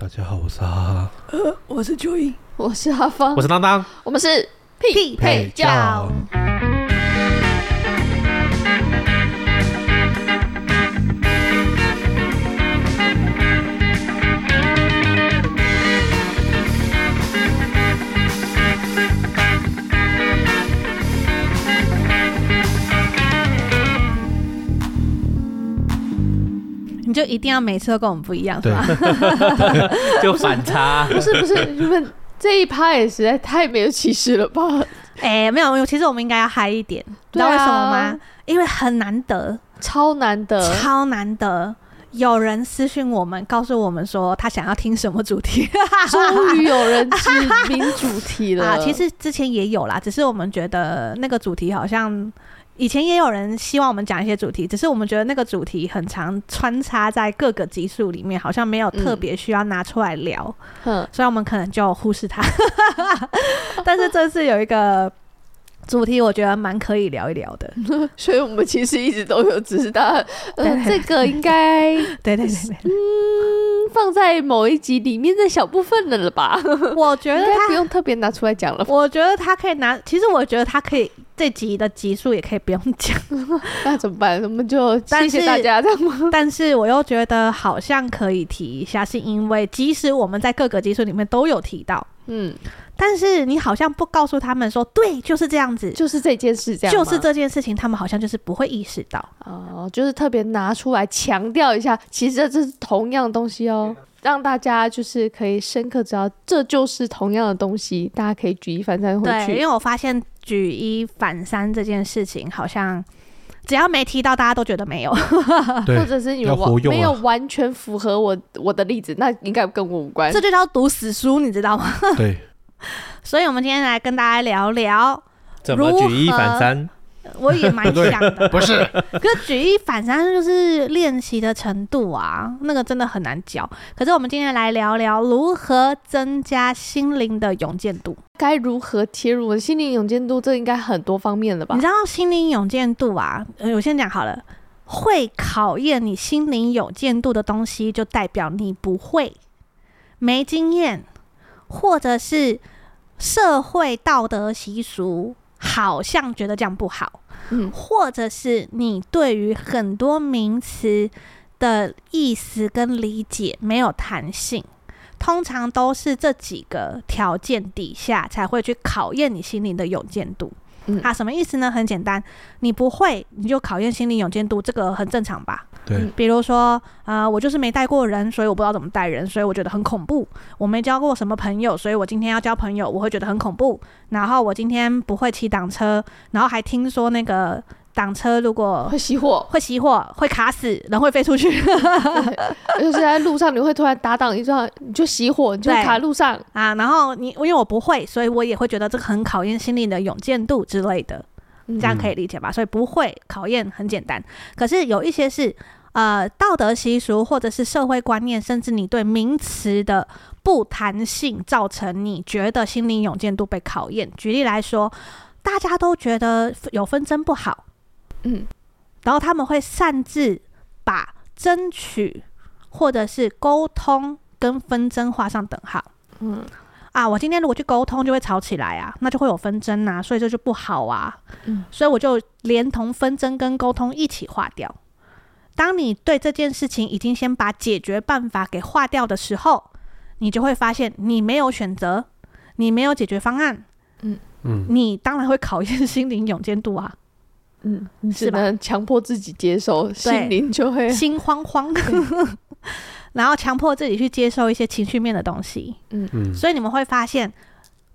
大家好，我是哈哈，呃，我是九英，我是阿芳，我是当当，我们是匹配叫。你就一定要每次都跟我们不一样，是吧？就反差。不是不是，你们这一趴也实在太没有气势了吧？哎、欸，没有，其实我们应该要嗨一点，你知道为什么吗？因为很难得，超难得，超难得，有人私讯我们，告诉我们说他想要听什么主题。终于有人指明主题了啊！其实之前也有啦，只是我们觉得那个主题好像。以前也有人希望我们讲一些主题，只是我们觉得那个主题很常穿插在各个集数里面，好像没有特别需要拿出来聊，嗯，所以我们可能就忽视它。但是这次有一个主题，我觉得蛮可以聊一聊的，所以我们其实一直都有，只是它，呃，这个应该，对对对，嗯，放在某一集里面的小部分的了吧？我觉得他不用特别拿出来讲了。我觉得他可以拿，其实我觉得他可以。这集的集数也可以不用讲，那怎么办？我们就谢谢大家，这样吗？但是我又觉得好像可以提一下，是因为即使我们在各个集数里面都有提到，嗯，但是你好像不告诉他们说，对，就是这样子，就是这件事，这样，就是这件事情，他们好像就是不会意识到哦，就是特别拿出来强调一下，其实这是同样的东西哦，让大家就是可以深刻知道这就是同样的东西，大家可以举一反三回去。对，因为我发现。举一反三这件事情，好像只要没提到，大家都觉得没有，或者是你们完没有完全符合我我的例子，那应该跟我无关。这就叫读死书，你知道吗？对。所以，我们今天来跟大家聊聊怎么举一反三。我也蛮想的，不是？可是举一反三就是练习的程度啊，那个真的很难教。可是我们今天来聊聊如何增加心灵的勇健度，该如何切入心灵勇健度？这应该很多方面了吧？你知道心灵勇健度啊？我先讲好了，会考验你心灵勇健度的东西，就代表你不会、没经验，或者是社会道德习俗。好像觉得这样不好，嗯，或者是你对于很多名词的意思跟理解没有弹性，通常都是这几个条件底下才会去考验你心灵的勇健度。嗯，啊，什么意思呢？很简单，你不会，你就考验心灵勇健度，这个很正常吧？对，比如说，呃，我就是没带过人，所以我不知道怎么带人，所以我觉得很恐怖。我没交过什么朋友，所以我今天要交朋友，我会觉得很恐怖。然后我今天不会骑挡车，然后还听说那个挡车如果会熄火，会熄火，会卡死，人会飞出去。就是在路上你会突然打挡一撞，你就熄火，你就卡路上啊。然后你因为我不会，所以我也会觉得这个很考验心理的勇健度之类的。这样可以理解吧？所以不会考验很简单，可是有一些是呃道德习俗或者是社会观念，甚至你对名词的不弹性，造成你觉得心灵勇健度被考验。举例来说，大家都觉得有纷争不好，嗯，然后他们会擅自把争取或者是沟通跟纷争画上等号，嗯。啊，我今天如果去沟通，就会吵起来啊，那就会有纷争啊，所以这就不好啊。嗯，所以我就连同纷争跟沟通一起划掉。当你对这件事情已经先把解决办法给划掉的时候，你就会发现你没有选择，你没有解决方案。嗯。嗯，你当然会考验心灵勇健度啊。嗯，你只能强迫自己接受，心灵就会心慌慌。然后强迫自己去接受一些情绪面的东西，嗯。嗯，所以你们会发现，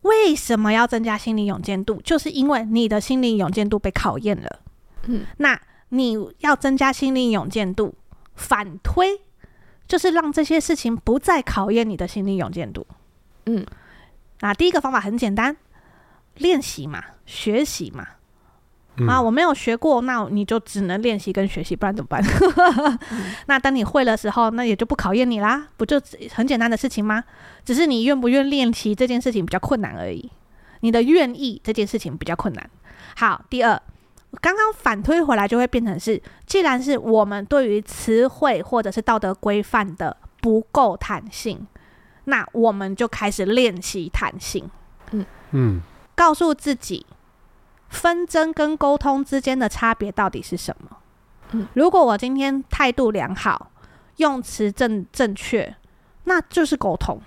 为什么要增加心理勇健度，就是因为你的心理勇健度被考验了，嗯，那你要增加心理勇健度，反推就是让这些事情不再考验你的心理勇健度。嗯，那第一个方法很简单，练习嘛，学习嘛。嗯啊，我没有学过，那你就只能练习跟学习，不然怎么办？那当你会的时候，那也就不考验你啦，不就很简单的事情吗？只是你愿不愿练习这件事情比较困难而已。你的愿意这件事情比较困难。好，第二，刚刚反推回来就会变成是，既然是我们对于词汇或者是道德规范的不够弹性，那我们就开始练习弹性。嗯嗯告诉自己，纷争跟沟通之间的差别到底是什么？嗯，如果我今天态度良好，用词正正确，那就是沟通。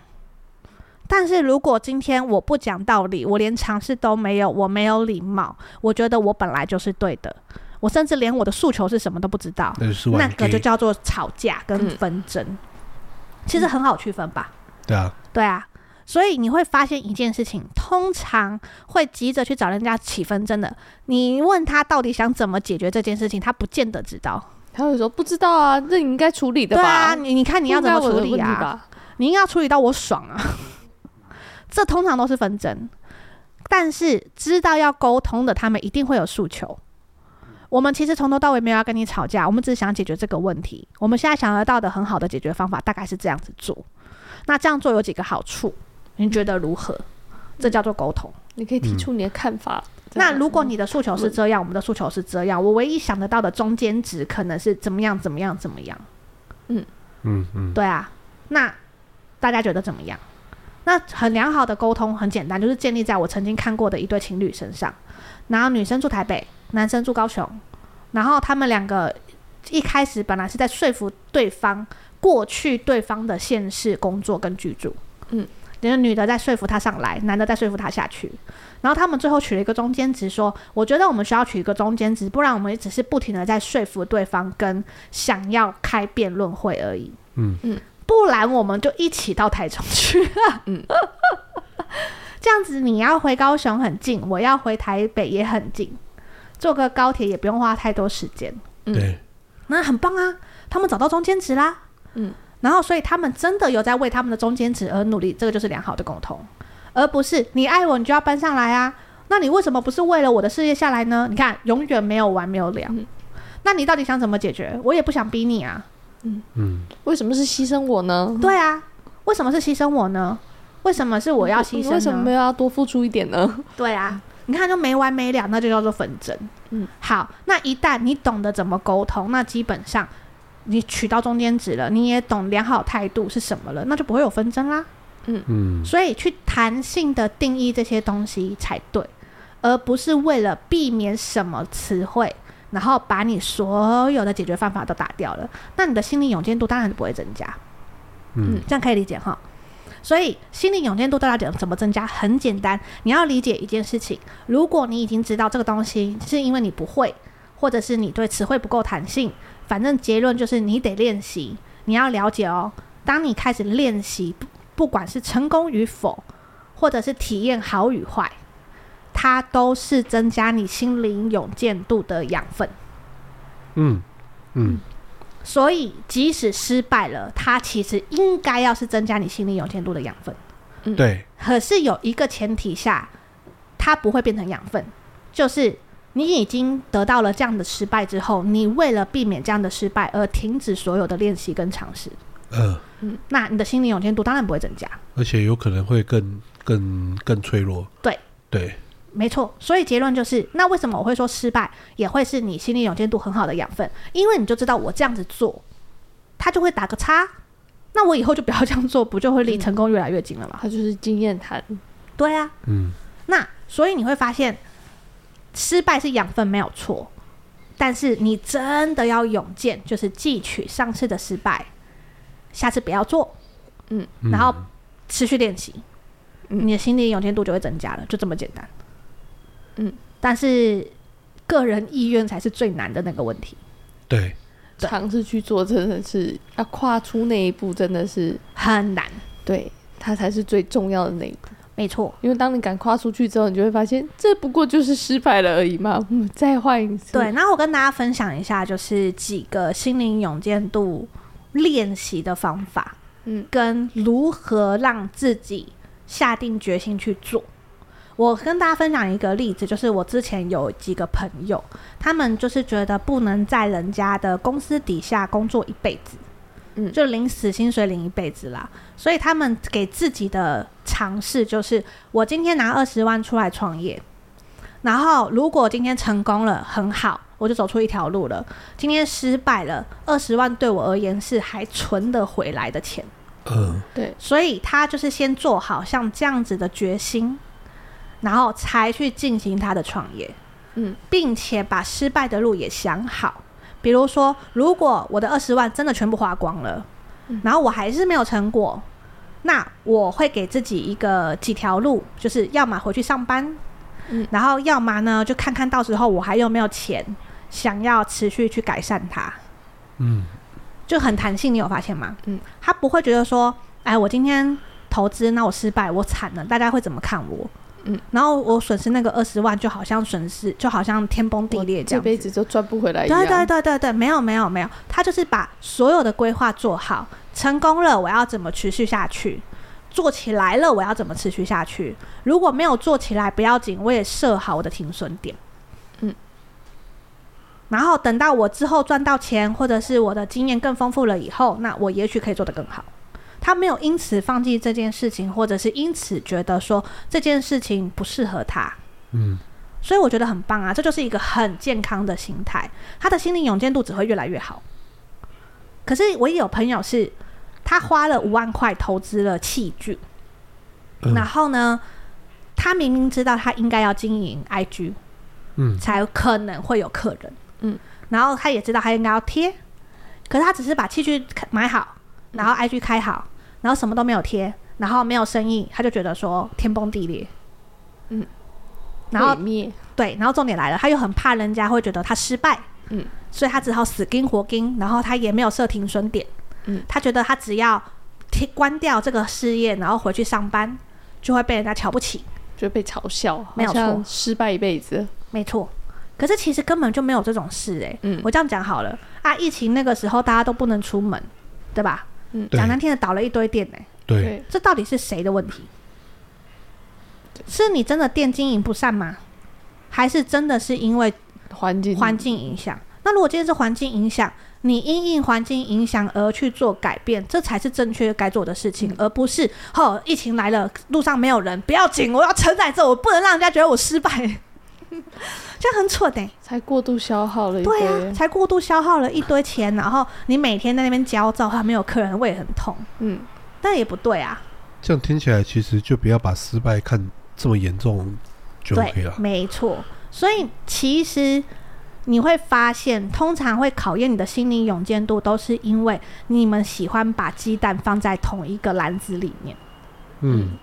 但是如果今天我不讲道理，我连尝试都没有，我没有礼貌，我觉得我本来就是对的，我甚至连我的诉求是什么都不知道，那个就叫做吵架跟纷争。其实很好区分吧？对啊，对啊，所以你会发现一件事情，通常会急着去找人家起纷争的，你问他到底想怎么解决这件事情，他不见得知道。他会说不知道啊，那你应该处理的吧？对啊，你你看你要怎么处理啊？你应该要处理到我爽啊！这通常都是纷争，但是知道要沟通的，他们一定会有诉求。我们其实从头到尾没有要跟你吵架，我们只是想解决这个问题。我们现在想得到的很好的解决方法，大概是这样子做。那这样做有几个好处？你觉得如何？这叫做沟通。你可以提出你的看法。那如果你的诉求是这样，我们的诉求是这样，我唯一想得到的中间值可能是怎么样？怎么样？怎么样？嗯嗯嗯，对啊，那大家觉得怎么样？那很良好的沟通很简单，就是建立在我曾经看过的一对情侣身上。然后女生住台北，男生住高雄，然后他们两个一开始本来是在说服对方过去对方的现世工作跟居住，嗯，就是女的在说服他上来，男的在说服他下去。然后他们最后取了一个中间值，说：“我觉得我们需要取一个中间值，不然我们只是不停的在说服对方，跟想要开辩论会而已。”嗯嗯，不然我们就一起到台中去。嗯，这样子你要回高雄很近，我要回台北也很近，坐个高铁也不用花太多时间。嗯对，那很棒啊！他们找到中间值啦。嗯，然后所以他们真的有在为他们的中间值而努力，这个就是良好的沟通，而不是你爱我你就要搬上来啊。那你为什么不是为了我的事业下来呢？你看，永远没有完没有了。嗯那你到底想怎么解决？我也不想逼你啊。嗯为什么是牺牲我呢？对啊，为什么是牺牲我呢？为什么是我要牺牲？为什么要多付出一点呢？对啊，你看就没完没了，那就叫做纷争。嗯，好，那一旦你懂得怎么沟通，那基本上你取到中间值了，你也懂良好态度是什么了，那就不会有纷争啦。嗯嗯，所以去弹性的定义这些东西才对，而不是为了避免什么词汇，然后把你所有的解决方法都打掉了，那你的心理勇健度当然不会增加。嗯这样可以理解哈。所以心理勇健度到底怎么增加？很简单，你要理解一件事情：如果你已经知道这个东西是因为你不会，或者是你对词汇不够弹性，反正结论就是你得练习。你要了解哦，当你开始练习，不管是成功与否，或者是体验好与坏，它都是增加你心灵勇健度的养分。嗯嗯，所以，即使失败了，它其实应该要是增加你心灵勇健度的养分。对，可是有一个前提下，它不会变成养分，就是你已经得到了这样的失败之后，你为了避免这样的失败而停止所有的练习跟尝试，呃，那你的心理勇健度当然不会增加。而且有可能会更更更脆弱。对。对，没错，所以结论就是，那为什么我会说失败也会是你心理勇健度很好的养分？因为你就知道我这样子做，他就会打个叉，那我以后就不要这样做，不就会离成功越来越近了吗？他就是经验谈。对啊，嗯那所以你会发现，失败是养分没有错，但是你真的要勇健，就是汲取上次的失败，下次不要做，嗯然后持续练习，嗯你的心理勇健度就会增加了，就这么简单。嗯，但是个人意愿才是最难的那个问题。对，对尝试去做，真的是要跨出那一步，真的是很难，对它才是最重要的那一步。没错。因为当你敢跨出去之后，你就会发现，这不过就是失败了而已嘛。嗯，再换一次。对，那我跟大家分享一下，就是几个心灵勇健度练习的方法，嗯，跟如何让自己下定决心去做。我跟大家分享一个例子，就是我之前有几个朋友，他们就是觉得不能在人家的公司底下工作一辈子，嗯，就领死薪水领一辈子啦。所以他们给自己的尝试就是，我今天拿二十万出来创业，然后如果今天成功了，很好，我就走出一条路了。今天失败了，二十万对我而言是还存得回来的钱。嗯，对，所以他就是先做好像这样子的决心。然后才去进行他的创业，嗯，并且把失败的路也想好。比如说，如果我的二十万真的全部花光了，嗯，然后我还是没有成果，那我会给自己一个几条路，就是要么回去上班，嗯，然后要么呢就看看到时候我还有没有钱，想要持续去改善它，嗯，就很弹性。你有发现吗？嗯，他不会觉得说，哎，我今天投资，那我失败，我惨了，大家会怎么看我？嗯，然后我损失那个二十万，就好像损失，就好像天崩地裂这样，这辈子就赚不回来一样。对对对对对，没有没有没有，他就是把所有的规划做好，成功了，我要怎么持续下去？做起来了，我要怎么持续下去？如果没有做起来，不要紧，我也设好我的停损点。嗯，然后等到我之后赚到钱，或者是我的经验更丰富了以后，那我也许可以做得更好。他没有因此放弃这件事情，或者是因此觉得说这件事情不适合他。嗯，所以我觉得很棒啊，这就是一个很健康的心态，他的心灵勇健度只会越来越好。可是我也有朋友是，他花了五万块投资了器具，嗯，然后呢，他明明知道他应该要经营 IG，嗯，才可能会有客人，嗯，然后他也知道他应该要贴，可是他只是把器具买好。然后 IG 开好，然后什么都没有贴，然后没有生意，他就觉得说天崩地裂，嗯，然后灭，对，然后重点来了，他又很怕人家会觉得他失败，嗯，所以他只好死盯活盯，然后他也没有设停损点，嗯，他觉得他只要贴关掉这个事业，然后回去上班，就会被人家瞧不起，就被嘲笑，没有错，失败一辈子，没错。可是其实根本就没有这种事哎、欸，嗯，我这样讲好了啊，疫情那个时候大家都不能出门，对吧？嗯，讲难听的，倒了一堆店呢、欸。对，这到底是谁的问题？是你真的店经营不善吗？还是真的是因为环境环境影响？那如果今天是环境影响，你因应环境影响而去做改变，这才是正确该做的事情，嗯、而不是哦，疫情来了，路上没有人，不要紧，我要承载着，我不能让人家觉得我失败。这样很蠢哎、欸，才过度消耗了一堆，对啊，才过度消耗了一堆钱，然后你每天在那边焦躁，还没有客人，胃很痛，嗯，但也不对啊。这样听起来，其实就不要把失败看这么严重就 OK 了。没错，所以其实你会发现，通常会考验你的心理勇健度，都是因为你们喜欢把鸡蛋放在同一个篮子里面。嗯，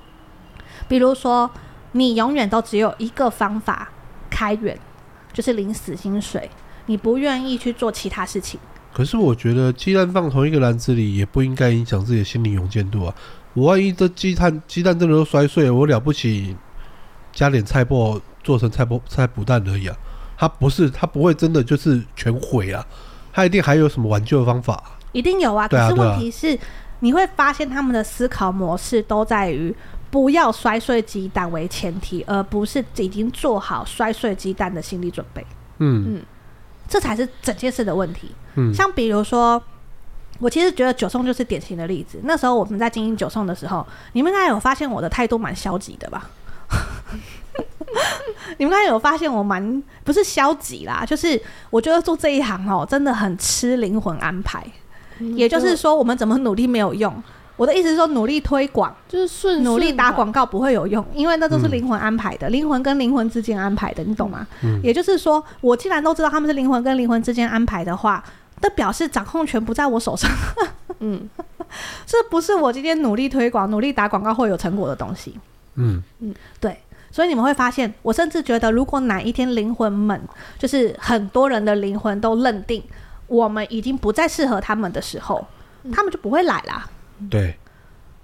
比如说，你永远都只有一个方法。开源就是领死薪水，你不愿意去做其他事情。可是我觉得鸡蛋放同一个篮子里也不应该影响自己的心理勇健度啊！我万一这鸡蛋鸡蛋真的都摔碎了，我了不起加点菜脯做成菜脯菜脯蛋而已啊！它不是，它不会真的就是全毁啊！它一定还有什么挽救的方法？一定有啊！可是问题是，你会发现他们的思考模式都在于。不要摔碎鸡蛋为前提，而不是已经做好摔碎鸡蛋的心理准备。嗯嗯，这才是整件事的问题。嗯，像比如说，我其实觉得九送就是典型的例子。那时候我们在经营九送的时候，你们应该有发现我的态度蛮消极的吧？你们应该有发现我蛮不是消极啦，就是我觉得做这一行哦，真的很吃灵魂安排。嗯，也就是说，我们怎么努力没有用。我的意思是说，努力推广就是顺，努力打广告不会有用，因为那都是灵魂安排的，灵、嗯、魂跟灵魂之间安排的，你懂吗？嗯、也就是说，我既然都知道他们是灵魂跟灵魂之间安排的话，那表示掌控权不在我手上。嗯，这不是我今天努力推广、努力打广告会有成果的东西。嗯嗯，对，所以你们会发现，我甚至觉得，如果哪一天灵魂们，就是很多人的灵魂都认定我们已经不再适合他们的时候，他们就不会来啦。对，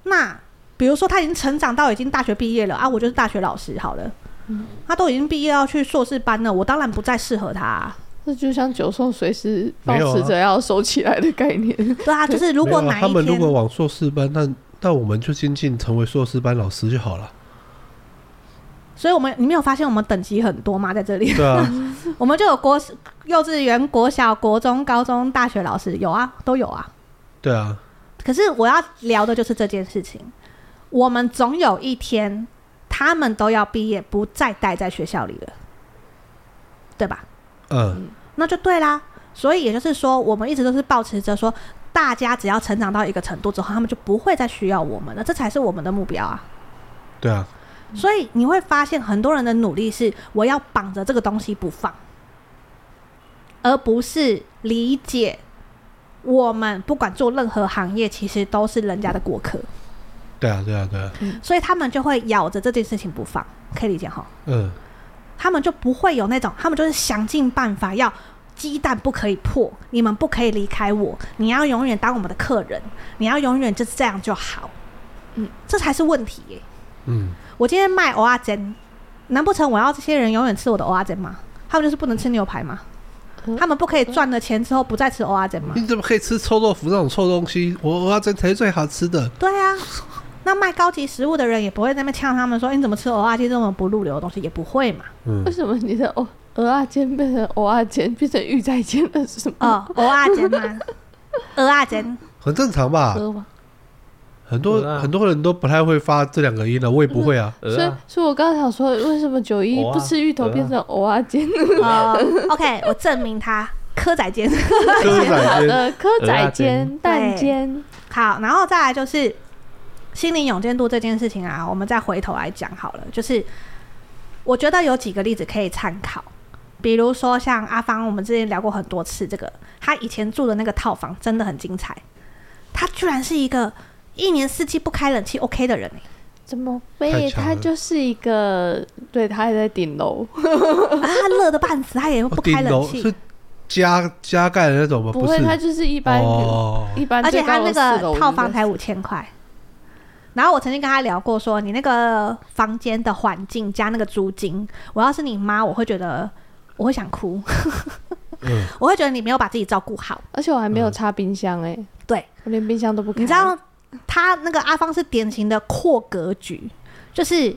那比如说他已经成长到已经大学毕业了啊，我就是大学老师好了，嗯，他都已经毕业要去硕士班了，我当然不再适合他啊，这就像九送随时保持着要收起来的概念。对啊，就是如果哪一天他们如果往硕士班，那那我们就精进成为硕士班老师就好了。所以我们你没有发现我们等级很多吗？在这里，对啊，我们就有国幼稚园、国小、国中、高中、大学老师有啊，都有啊。对啊，可是我要聊的就是这件事情，我们总有一天他们都要毕业，不再待在学校里了，对吧？嗯，那就对啦。所以也就是说，我们一直都是保持着说，大家只要成长到一个程度之后，他们就不会再需要我们了，这才是我们的目标啊。对啊，所以你会发现，很多人的努力是我要绑着这个东西不放，而不是理解我们不管做任何行业，其实都是人家的过客，对啊，对啊，对啊，所以他们就会咬着这件事情不放，可以理解哈？嗯，他们就不会有那种，他们就是想尽办法要鸡蛋不可以破，你们不可以离开我，你要永远当我们的客人，你要永远就是这样就好，嗯，这才是问题耶。嗯，我今天卖蚵仔煎，难不成我要这些人永远吃我的蚵仔煎吗？他们就是不能吃牛排吗？嗯他们不可以赚了钱之后不再吃蚵仔煎吗？你怎么可以吃臭豆腐那种臭东西？我我要真才是最好吃的。对啊，那卖高级食物的人也不会在那边呛他们说：“欸你怎么吃蚵仔煎这种不入流的东西？”也不会嘛。嗯为，什么你的蚵蚵仔煎变成蚵仔煎，变成玉仔煎了？是什么？哦，蚵仔煎吗？蚵仔煎，很正常吧？很多啊。很多人都不太会发这两个音的，我也不会啊。所以所以我刚刚想说，为什么九一不吃芋头变成蚵仔煎？哦，OK，我证明他蚵仔煎。蚵仔煎，呃，蚵仔煎、蛋煎，好，然后再来就是心灵勇健度这件事情啊，我们再回头来讲好了。就是我觉得有几个例子可以参考，比如说像阿芳，我们之前聊过很多次，这个他以前住的那个套房真的很精彩，他居然是一个一年四季不开冷气 OK 的人。欸怎么太背？他就是一个，对他还在顶楼，啊，他热的半死，他也哦不开冷气。是，加加盖的那种吗？不会，是，他就是一般哦，一般而且他那个套房才五千块。然后我曾经跟他聊过，说你那个房间的环境加那个租金，我要是你妈，我会觉得我会想哭，嗯，我会觉得你没有把自己照顾好。而且我还没有插冰箱哎、对，我连冰箱都不开。你知道他那个阿芳是典型的扩格局，就是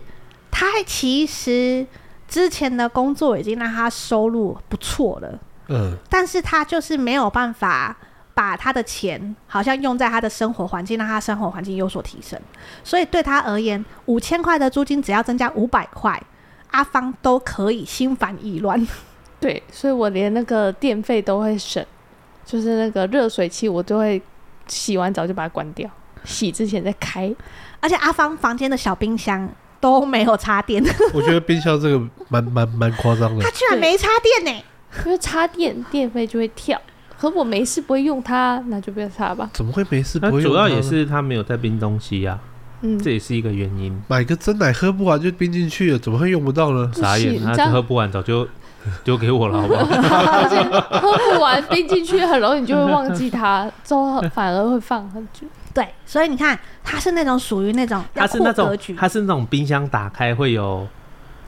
他其实之前的工作已经让他收入不错了，嗯，但是他就是没有办法把他的钱好像用在他的生活环境，让他生活环境有所提升。所以对他而言，五千块的租金只要增加五百块，阿芳都可以心烦意乱。对，所以我连那个电费都会省，就是那个热水器我都会洗完澡就把它关掉，洗之前再开。而且阿芳房间的小冰箱都没有插电，我觉得冰箱这个蛮蛮蛮夸张的他。居然没插电呢、因为插电电费就会跳，可我没事不会用它，那就不要插吧。怎么会没事那不会用它呢主要也是他没有在冰东西呀、嗯，这也是一个原因。买个真奶喝不完就冰进去了，怎么会用不到呢？不傻眼，他这样喝不完早就 丢给我了，好不好？而且喝不完冰进去，很容易你就会忘记它，之后反而会放很久。对，所以你看，他是那种属于那种要它是那种它是那种冰箱打开会有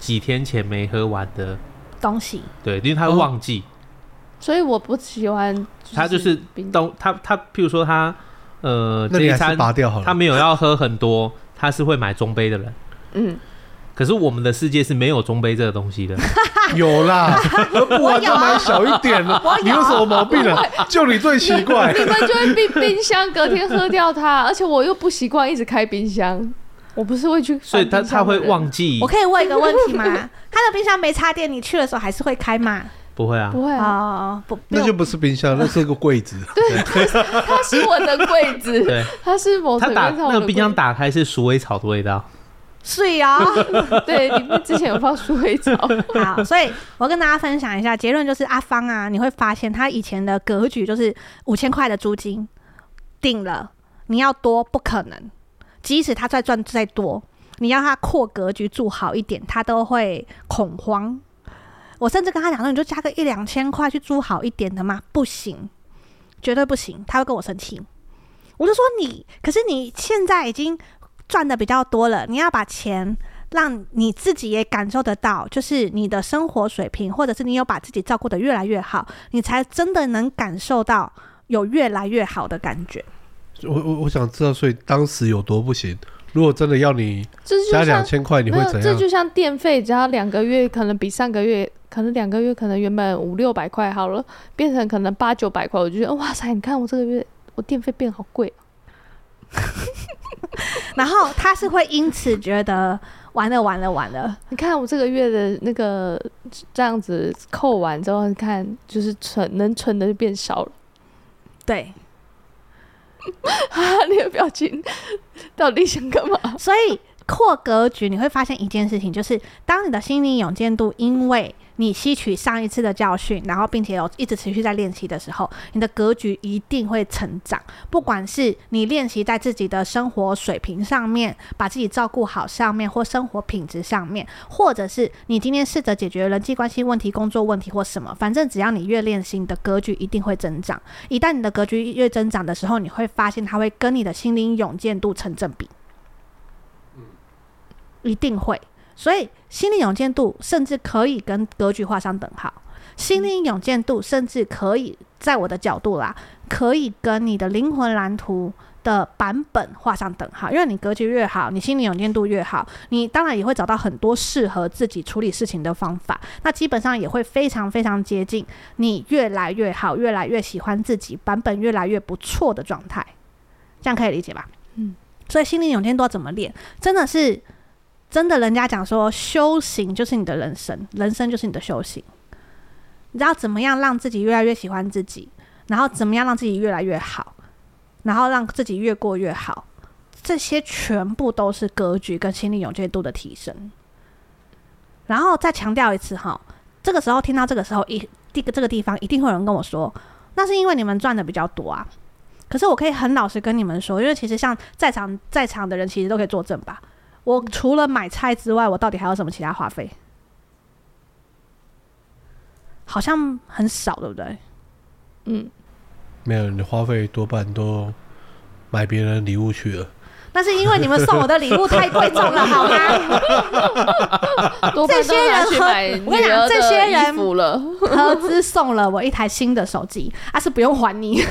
几天前没喝完的，东西。对，因为他会忘记，所以我不喜欢，他就是冰东他他譬如说他呃那还是这一餐拔掉好了。他没有要喝很多，他是会买中杯的人。嗯，可是我们的世界是没有中杯这个东西的，有啦，喝不完就买小一点了。你有什么毛病啊？就你最奇怪。你们就会冰冰箱，隔天喝掉它，而且我又不习惯一直开冰箱，我不是会去，所以他他会忘，记。我，可以问一个问题吗？他的冰箱没插电，你去的时候还是会开吗？不会啊，不会啊，哦，不，那就不是冰箱，那是个柜子。对它是我的柜子，对，它是某他打那个冰箱打开是鼠尾草的味道，水哦。柜，对，你们之前有放鼠尾草，好，所以我跟大家分享一下结论，就是阿芳啊，你会发现他以前的格局就是五千块的租金定了，你要多不可能，即使他再赚再多，你要他扩格局住好一点，他都会恐慌。我甚至跟他讲说，你就加个一两千块去租好一点的嘛，不行，绝对不行，他会跟我生气。我就说你，可是你现在已经赚的比较多了，你要把钱让你自己也感受得到，就是你的生活水平，或者是你有把自己照顾的越来越好，你才真的能感受到有越来越好的感觉。我我我想知道，所以当时有多不行？如果真的要你加两千块，你会怎样？这就像电费，只要两个月，可能比上个月，可能两个月，可能原本五六百块好了，变成可能八九百块，我就觉得哇塞，你看我这个月我电费变好贵。然后他是会因此觉得完了完了完了，你看我这个月的那个这样子扣完之后，你看就是存能存的就变少了，对。啊！你的表情到底想干嘛？所以扩格局，你会发现一件事情，就是当你的心灵勇健度，因为你吸取上一次的教训，然后并且有一直持续在练习的时候，你的格局一定会成长。不管是你练习在自己的生活水平上面，把自己照顾好上面，或生活品质上面，或者是你今天试着解决人际关系问题、工作问题或什么，反正只要你越练习，你的格局一定会增长。一旦你的格局越增长的时候，你会发现它会跟你的心灵勇健度成正比，一定会。所以，心灵勇健度甚至可以跟格局画上等号。心灵勇健度甚至可以，在我的角度啦，可以跟你的灵魂蓝图的版本画上等号。因为你格局越好，你心灵勇健度越好，你当然也会找到很多适合自己处理事情的方法。那基本上也会非常非常接近你越来越好、越来越喜欢自己版本越来越不错的状态。这样可以理解吧？嗯。所以，心灵勇健度要怎么练？真的是。真的，人家讲说，修行就是你的人生，人生就是你的修行。你知道怎么样让自己越来越喜欢自己，然后怎么样让自己越来越好，然后让自己越过越好，这些全部都是格局跟心理勇健度的提升。然后再强调一次哈，这个时候听到这个时候一这个这个地方，一定会有人跟我说，那是因为你们赚的比较多啊。可是我可以很老实跟你们说，因为其实像在场在场的人，其实都可以作证吧。我除了买菜之外，我到底还有什么其他花费？好像很少，对不对？嗯，没有，你的花费多半都买别人礼物去了。那是因为你们送我的礼物太贵重了，好吗？这些人和我跟你讲，这些人合资 送了我一台新的手机，啊，是不用还你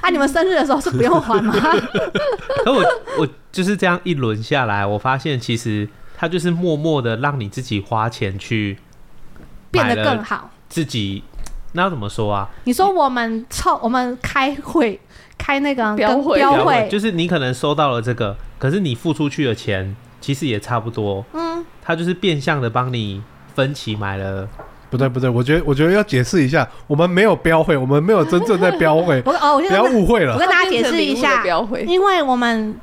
啊？你们生日的时候是不用还吗？可我我就是这样一轮下来，我发现其实他就是默默的让你自己花钱去变得更好，自己那要怎么说啊？你说我们凑我们开会。开那个，标会就是你可能收到了这个，可是你付出去的钱其实也差不多。嗯，他就是变相的帮你分期买了。不对不对，我觉得我觉得要解释一下，我们没有标会，我们没有真正在标会。我哦，我不要误会了。我跟大家解释一下，因为我们。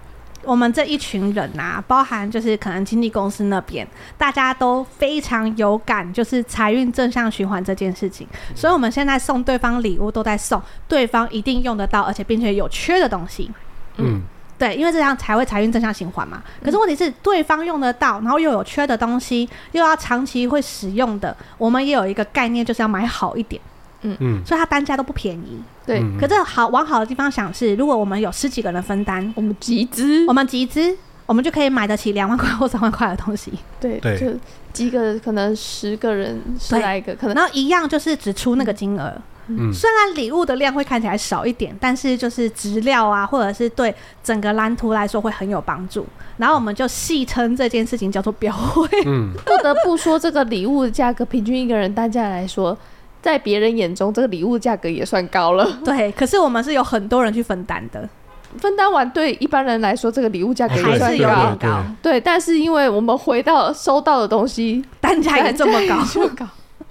我们这一群人啊，包含就是可能经纪公司那边，大家都非常有感，就是财运正向循环这件事情。所以我们现在送对方礼物，都在送对方一定用得到，而且并且有缺的东西。嗯，对，因为这样才会财运正向循环嘛。可是问题是，对方用得到，然后又有缺的东西，又要长期会使用的，我们也有一个概念，就是要买好一点。嗯嗯，所以它单价都不便宜。对，可是好往好的地方想是，如果我们有十几个人分担，我们集资，我们集资，我们就可以买得起两万块或三万块的东西。对对，就几个可能十个人十来个，可能然后一样就是只出那个金额。嗯，虽然礼物的量会看起来少一点，但是就是质料啊，或者是对整个蓝图来说会很有帮助。然后我们就戏称这件事情叫做标会。嗯，不得不说，这个礼物的价格平均一个人单价来说。在别人眼中，这个礼物价格也算高了。对，可是我们是有很多人去分担的，分担完对一般人来说，这个礼物价格也算高。还是有点高。对，但是因为我们回到收到的东西单价也这么高，这么高，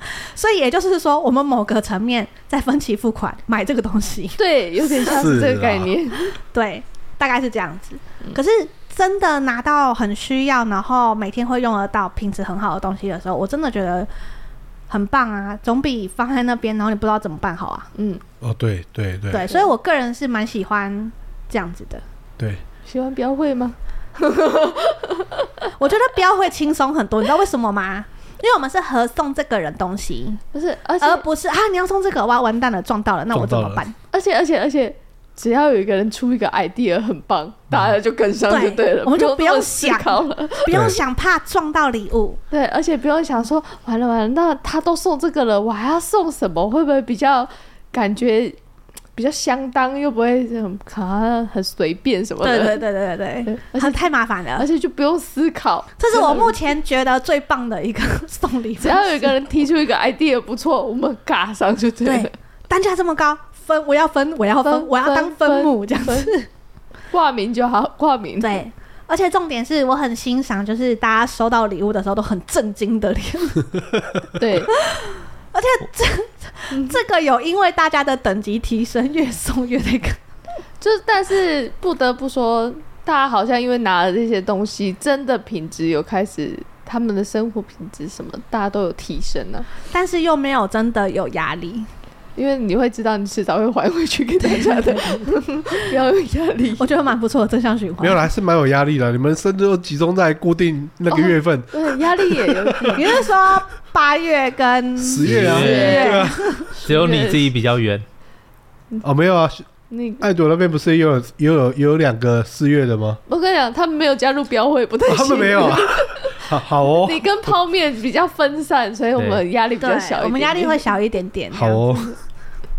所以也就是说，我们某个层面在分期付款买这个东西。对，有点像是这个概念。对，大概是这样子。可是真的拿到很需要，然后每天会用得到、品质很好的东西的时候，我真的觉得。很棒啊，总比放在那边，然后你不知道怎么办好啊。嗯，哦，对对对，对，所以我个人是蛮喜欢这样子的。对，喜欢标会吗？我觉得标会轻松很多，你知道为什么吗？因为我们是合送这个人东西，不是，而而不是啊，你要送这个，哇，完蛋了，撞到了，那我怎么办？而且而且而且，只要有一个人出一个 idea 很棒，大家就跟上就对了，我们就不用想了。不用想怕撞到礼物，对，而且不用想说完了完了，那他都送这个了，我还要送什么？会不会比较感觉比较相当，又不会很很随便什么的？对对对对对对，而且太麻烦了，而且就不用思考。这是我目前觉得最棒的一个送礼，只要有一个人提出一个 idea 不错，我们嘎上就对了。对，单价这么高。分我要分，我要分，分我要当分母这样子，挂名就好，挂名。对，而且重点是我很欣赏，就是大家收到礼物的时候都很震惊的脸。对，而且这这个有因为大家的等级提升，越送越那个。就是，但是不得不说，大家好像因为拿了这些东西，真的品质有开始，他们的生活品质什么，大家都有提升了，啊，但是又没有真的有压力。因为你会知道，你迟早会还回去给大家的，不要有压力。我觉得蛮不错的正向循环。没有啦，还是蛮有压力的。你们甚至都集中在固定那个月份，哦、对，压力也有。你是说八月跟十月啊？对啊，只有你自己比较远。哦，没有啊，那爱朵那边不是也有也有有两个四月的吗？我跟你讲，他们没有加入标会，不太、哦。他们没有啊。好，好哦。你跟泡面比较分散，所以我们压力比较小一我们压力会小一点点。好哦。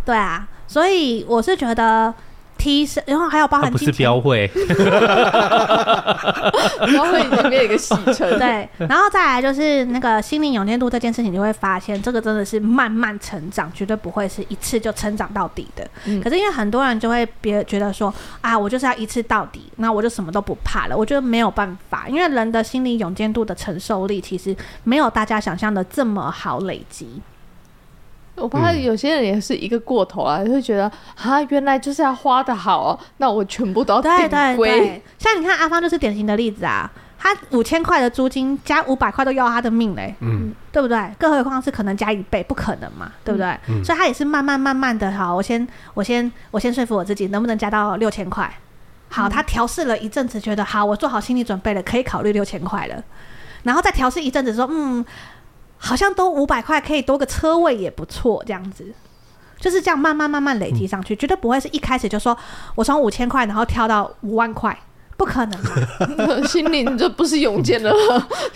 对啊，所以我是觉得提升，然后还有包含不是标会，标会里面有一个戏称。对，然后再来就是那个心灵勇健度这件事情，你会发现这个真的是慢慢成长，绝对不会是一次就成长到底的。嗯、可是因为很多人就会别觉得说啊，我就是要一次到底，那我就什么都不怕了。我觉得没有办法，因为人的心理勇健度的承受力其实没有大家想象的这么好累积。我怕有些人也是一个过头啊，就会觉得啊，原来就是要花的好哦，那我全部都要对对对。像你看阿芳就是典型的例子啊，他五千块的租金加五百块都要他的命嘞，嗯，对不对？更何况是可能加一倍，不可能嘛，对不对？嗯、所以他也是慢慢慢慢的，好，我先我先我先说服我自己，能不能加到六千块？好，他调试了一阵子，觉得好，我做好心理准备了，可以考虑六千块了，然后再调试一阵子，说嗯。好像都五百块可以多个车位也不错，这样子就是这样慢慢慢慢累积上去，绝对不会是一开始就说我从五千块然后跳到五万块，不可能 的。心灵这不是永健了，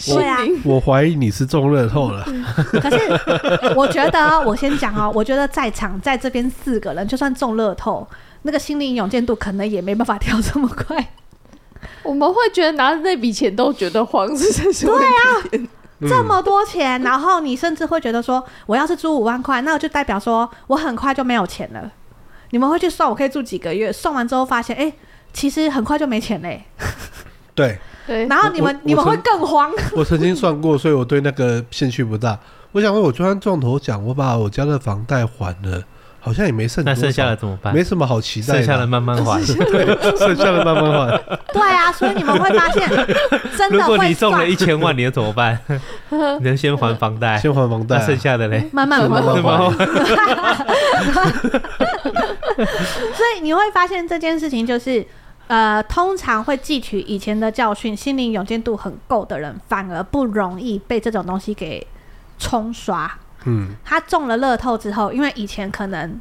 对啊，我怀疑你是中乐透了。可是我觉得，我先讲哦，我觉得在场在这边四个人，就算中乐透，那个心灵永健度可能也没办法跳这么快。我们会觉得拿着那笔钱都觉得慌，是这是对啊。这么多钱，然后你甚至会觉得说，我要是租五万块，那就代表说我很快就没有钱了。你们会去算，我可以住几个月？算完之后发现，哎，其实很快就没钱嘞。对对，然后你们你们会更慌。我曾经算过，所以我对那个兴趣不大。我想问，我就算撞头奖，我把我家的房贷还了。好像也没剩，那剩下的怎么办？没什么好期待，剩下的慢慢还。对，剩下的慢慢还。对啊，所以你们会发现，真的会。如果你中了一千万，你要怎么办？你能先还房贷，先还房贷，剩下的嘞，慢慢还。慢慢还。所以你会发现这件事情就是，呃，通常会汲取以前的教训，心灵勇健度很够的人，反而不容易被这种东西给冲刷。嗯，他中了乐透之后，因为以前可能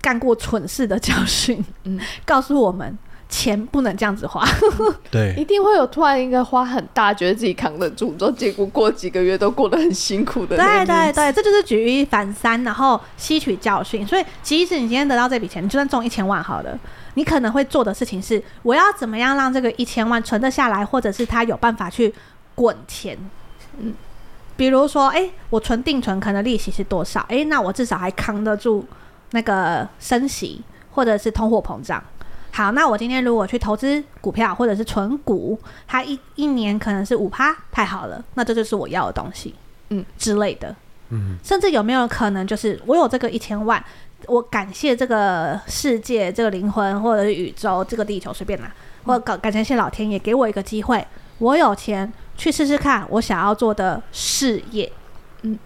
干过蠢事的教训，嗯，告诉我们钱不能这样子花。对，一定会有突然一个花很大，觉得自己扛得住，之后结果过几个月都过得很辛苦的。对对对，这就是举一反三，然后吸取教训。所以，即使你今天得到这笔钱，你就算中一千万好了，你可能会做的事情是：我要怎么样让这个一千万存得下来，或者是他有办法去滚钱。嗯。比如说，哎、欸，我存定存可能利息是多少？哎、欸，那我至少还扛得住那个升息或者是通货膨胀。好，那我今天如果去投资股票或者是存股，它一一年可能是五趴，太好了，那这就是我要的东西，嗯之类的，嗯，甚至有没有可能就是我有这个一千万，我感谢这个世界、这个灵魂或者是宇宙、这个地球随便拿，或者感感谢老天爷给我一个机会，我有钱。去试试看我想要做的事业，嗯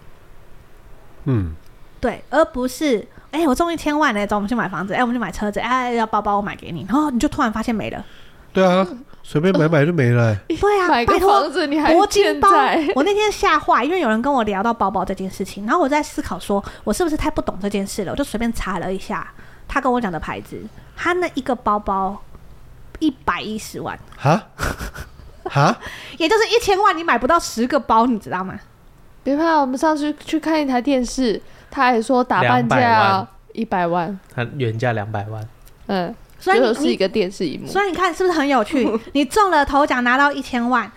嗯，对，而不是哎、欸，我中一千万呢，走，我们去买房子，哎、欸，我们去买车子，哎，要包包我买给你，然后你就突然发现没了。对啊，随便买买就没了、欸。对啊，买个房子你还欠债。我那天吓坏，因为有人跟我聊到包包这件事情，然后我在思考说，我是不是太不懂这件事了？我就随便查了一下他跟我讲的牌子，他那一个包包一百一十万，哈哈，也就是一千万，你买不到十个包，你知道吗？别怕，我们上次去看一台电视，他还说打半价一百万，他原价两百万，嗯，所以你就是一个电视荧幕。所以你看是不是很有趣？你中了头奖拿到一千万，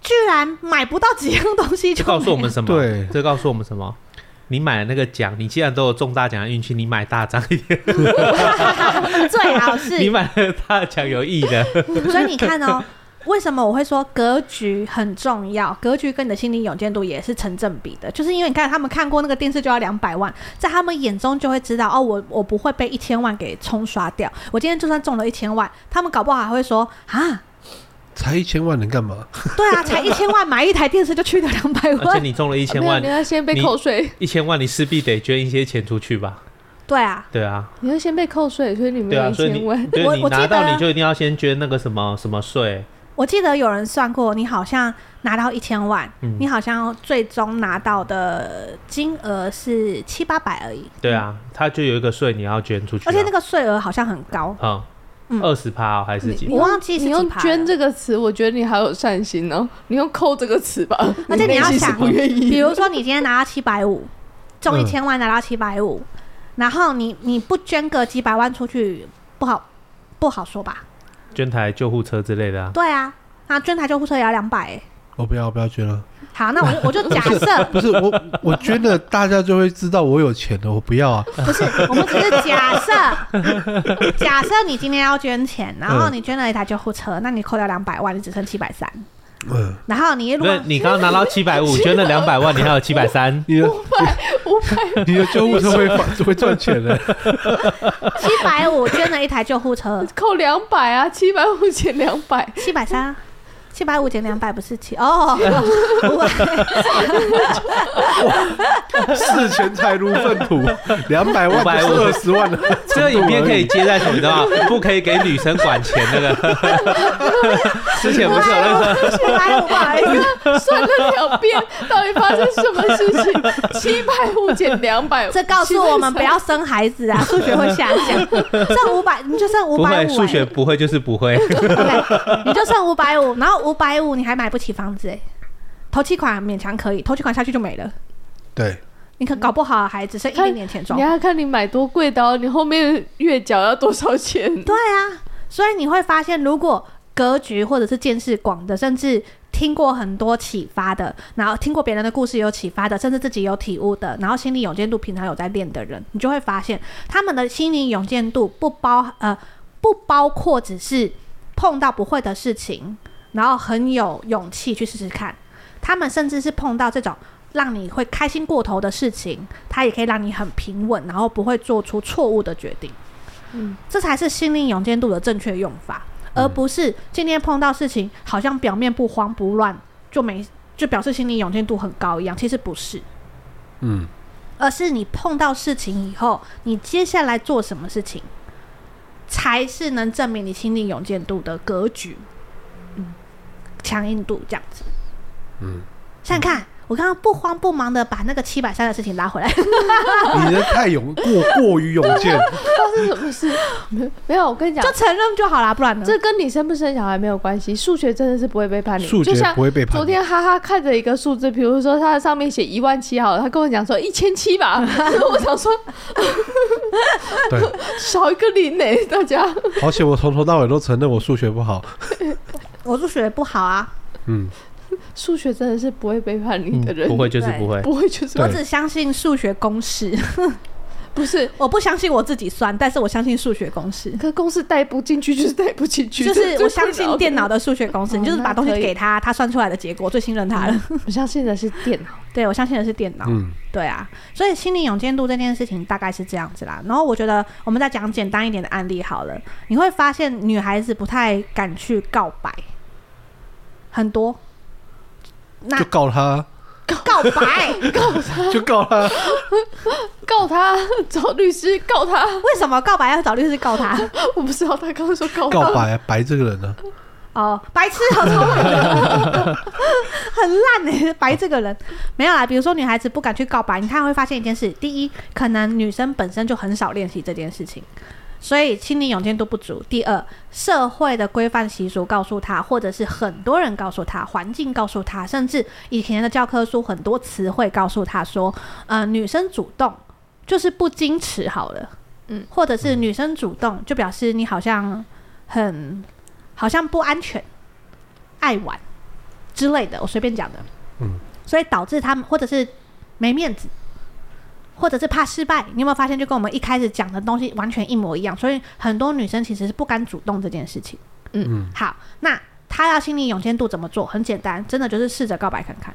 居然买不到几样东西就这告诉我们什么？对这告诉我们什么？你买了那个奖，你既然都有中大奖的运气，你买大张一点，最好是 你买了大奖有意义的。所以你看哦，为什么我会说格局很重要？格局跟你的心理勇健度也是成正比的，就是因为你看他们看过那个电视就要两百万，在他们眼中就会知道哦，我我不会被一千万给冲刷掉。我今天就算中了一千万，他们搞不好还会说啊，才一千万能干嘛？对啊，才一千万买一台电视就去了两百万而且万，你中了一千万你，要先被扣税，一千万你势必得捐一些钱出去吧？对啊，对啊，你要先被扣税，所以你没有一千万。对你我拿到你就一定要先捐那个什么什么税。我记得有人算过，你好像拿到一千万，嗯。你好像最终拿到的金额是七八百而已，对啊，他就有一个税你要捐出去啊，而且那个税额好像很高，嗯。嗯。二十趴还是几？我忘记是你用捐这个词，我觉得你好有善心哦。你用扣这个词吧，而且你要想不愿意。比如说你今天拿到七百五，中一嗯千万拿到七百五，然后你你不捐个几百万出去，不好不好说吧？捐台救护车之类的啊。对啊，那捐台救护车也要两百哎。我不要，我不要捐了。好，那我就我就假设 不是我，我捐了，大家就会知道我有钱了。我不要啊。不是，我们只是假设，假设你今天要捐钱，然后你捐了一台救护车，那你扣掉两百万，你只剩七百三。嗯，然后你如果你刚刚拿到 七百五，捐了两百万，你还有七百三，你的五百，你的救护车会 会赚钱的。七百五捐了一台救护车，扣两百啊，七百五减两百，七百三，七百五减两百不是七哦，五百视钱财如粪土，两百万不是550二十万的。这个影片可以接在什么？你知道吗？不可以给女生管钱那个。之前不是有那个七百五，不好意思，算了两遍，到底发生什么事情？七百五减两百，这告诉我们不要生孩子啊，数学会下降，剩五百你就剩五，百五，数学不会就是不会。OK，你就剩五百五，然后五百五你还买不起房子哎，头期款勉强可以，头期款下去就没了，对，你可搞不好还只剩一点点钱装你。要看你买多贵的哦，你后面月缴要多少钱？对啊，所以你会发现，如果格局或者是见识广的，甚至听过很多启发的，然后听过别人的故事有启发的，甚至自己有体悟的，然后心理勇健度平常有在练的人，你就会发现他们的心理勇健度不包呃不包括只是碰到不会的事情，然后很有勇气去试试看。他们甚至是碰到这种让你会开心过头的事情，它也可以让你很平稳，然后不会做出错误的决定。嗯，这才是心灵勇健度的正确用法，而不是今天碰到事情好像表面不慌不乱就没就表示心灵勇健度很高一样，其实不是，嗯，而是你碰到事情以后，你接下来做什么事情，才是能证明你心灵勇健度的格局，嗯，强硬度这样子，嗯，想想看。我刚刚不慌不忙的把那个七百三的事情拉回来，你的太勇过过于勇健，发生什么事？没没有，我跟你讲就，承认就好啦，不然呢？这跟你生不生小孩没有关系。数学真的是不会背叛你，数学就像不会背叛昨天哈哈看着一个数字，比如说它上面写一万七好了，他跟我讲说一千七吧，我想说对，少一个零呢、大家。而且我从头到尾都承认我数学不好，我数学不好啊，嗯，数学真的是不会背叛你的人，不会就是不会。不会就是我只相信数学公式，不是。我不相信我自己算，但是我相信数学公式。可公式带不进去就是带不进去，就是我相信电脑的，数学公式，哦你就是把东西给他，他算出来的结果，最信任他了。我相信的是电脑。对，我相信的是电脑。嗯，对啊，所以心理勇健度这件事情大概是这样子啦。然后我觉得我们再讲简单一点的案例好了，你会发现女孩子不太敢去告白，很多。那就告他，告白 告他就告他，告他，找律师告他。为什么告白要找律师告他？我不知道他刚刚说告他告白白这个人呢？哦，白痴，好聪明的，很烂哎、白这个人没有啦。比如说女孩子不敢去告白，你看会发现一件事：第一，可能女生本身就很少练习这件事情。所以心理勇健度不足。第二，社会的规范习俗告诉他，或者是很多人告诉他，环境告诉他，甚至以前的教科书很多词汇告诉他说，呃，女生主动就是不矜持好了，嗯，或者是女生主动就表示你好像很好像不安全、爱玩之类的，我随便讲的，嗯，所以导致他们或者是没面子。或者是怕失败，你有没有发现，就跟我们一开始讲的东西完全一模一样？所以很多女生其实是不敢主动这件事情。嗯嗯。好，那她要心理勇健度怎么做？很简单，真的就是试着告白看看。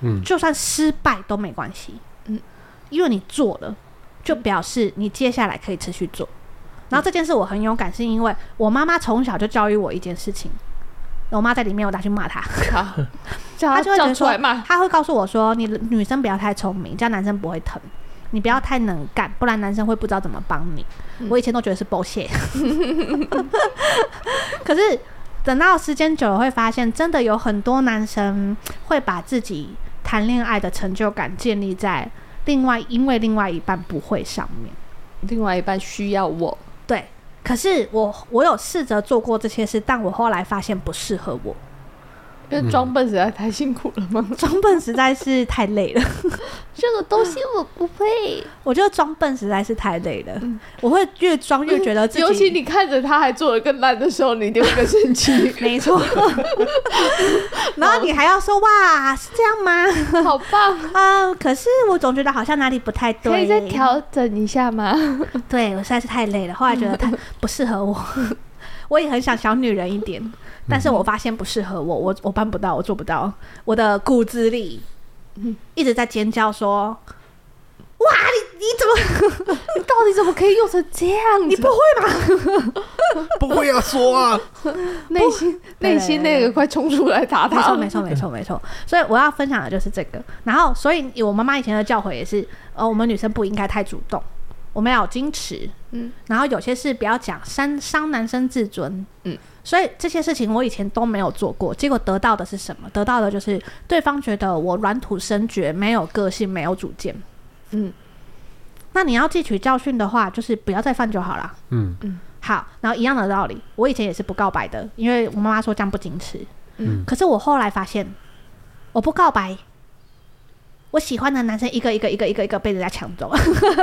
嗯。就算失败都没关系。嗯。因为你做了，就表示你接下来可以持续做。然后这件事我很勇敢，是因为我妈妈从小就教育我一件事情。我妈在里面，我打去骂她。好。她就会觉得说，她会告诉我说：“你女生不要太聪明，这样男生不会疼。”你不要太能干，不然男生会不知道怎么帮你。嗯、我以前都觉得是 bullshit，可是等到时间久了，会发现真的有很多男生会把自己谈恋爱的成就感建立在另外，因为另外一半不会上面，另外一半需要我。对，可是我我有试着做过这些事，但我后来发现不适合我。因为装笨实在太辛苦了吗？装笨实在是太累了，这个东西我不配。我觉得装笨实在是太累了，我会越装越觉得 自己。尤其你看着他还做的更烂的时候，你一定会更生气。没错。然后你还要说哇，是这样吗？好棒啊！可是我总觉得好像哪里不太对，可以再调整一下吗？对，我实在是太累了，后来觉得他不适合我。我也很想小女人一点。但是我发现不适合我，我我办不到，我做不到，我的骨子里一直在尖叫说：“哇，你你怎么，你到底怎么可以用成这样？你不会吧？不会要说啊，内心内心那个快冲出来打他！没错没错没错没错。所以我要分享的就是这个。然后，所以我妈妈以前的教诲也是，呃，我们女生不应该太主动。”我们要有矜持，嗯，然后有些事不要讲伤伤男生自尊，嗯，所以这些事情我以前都没有做过，结果得到的是什么？得到的就是对方觉得我软土生绝，没有个性，没有主见，嗯。那你要汲取教训的话，就是不要再犯就好了，嗯嗯。好，然后一样的道理，我以前也是不告白的，因为我妈妈说这样不矜持，嗯。可是我后来发现，我不告白。我喜欢的男生一个一个一个一个一个被人家抢走了，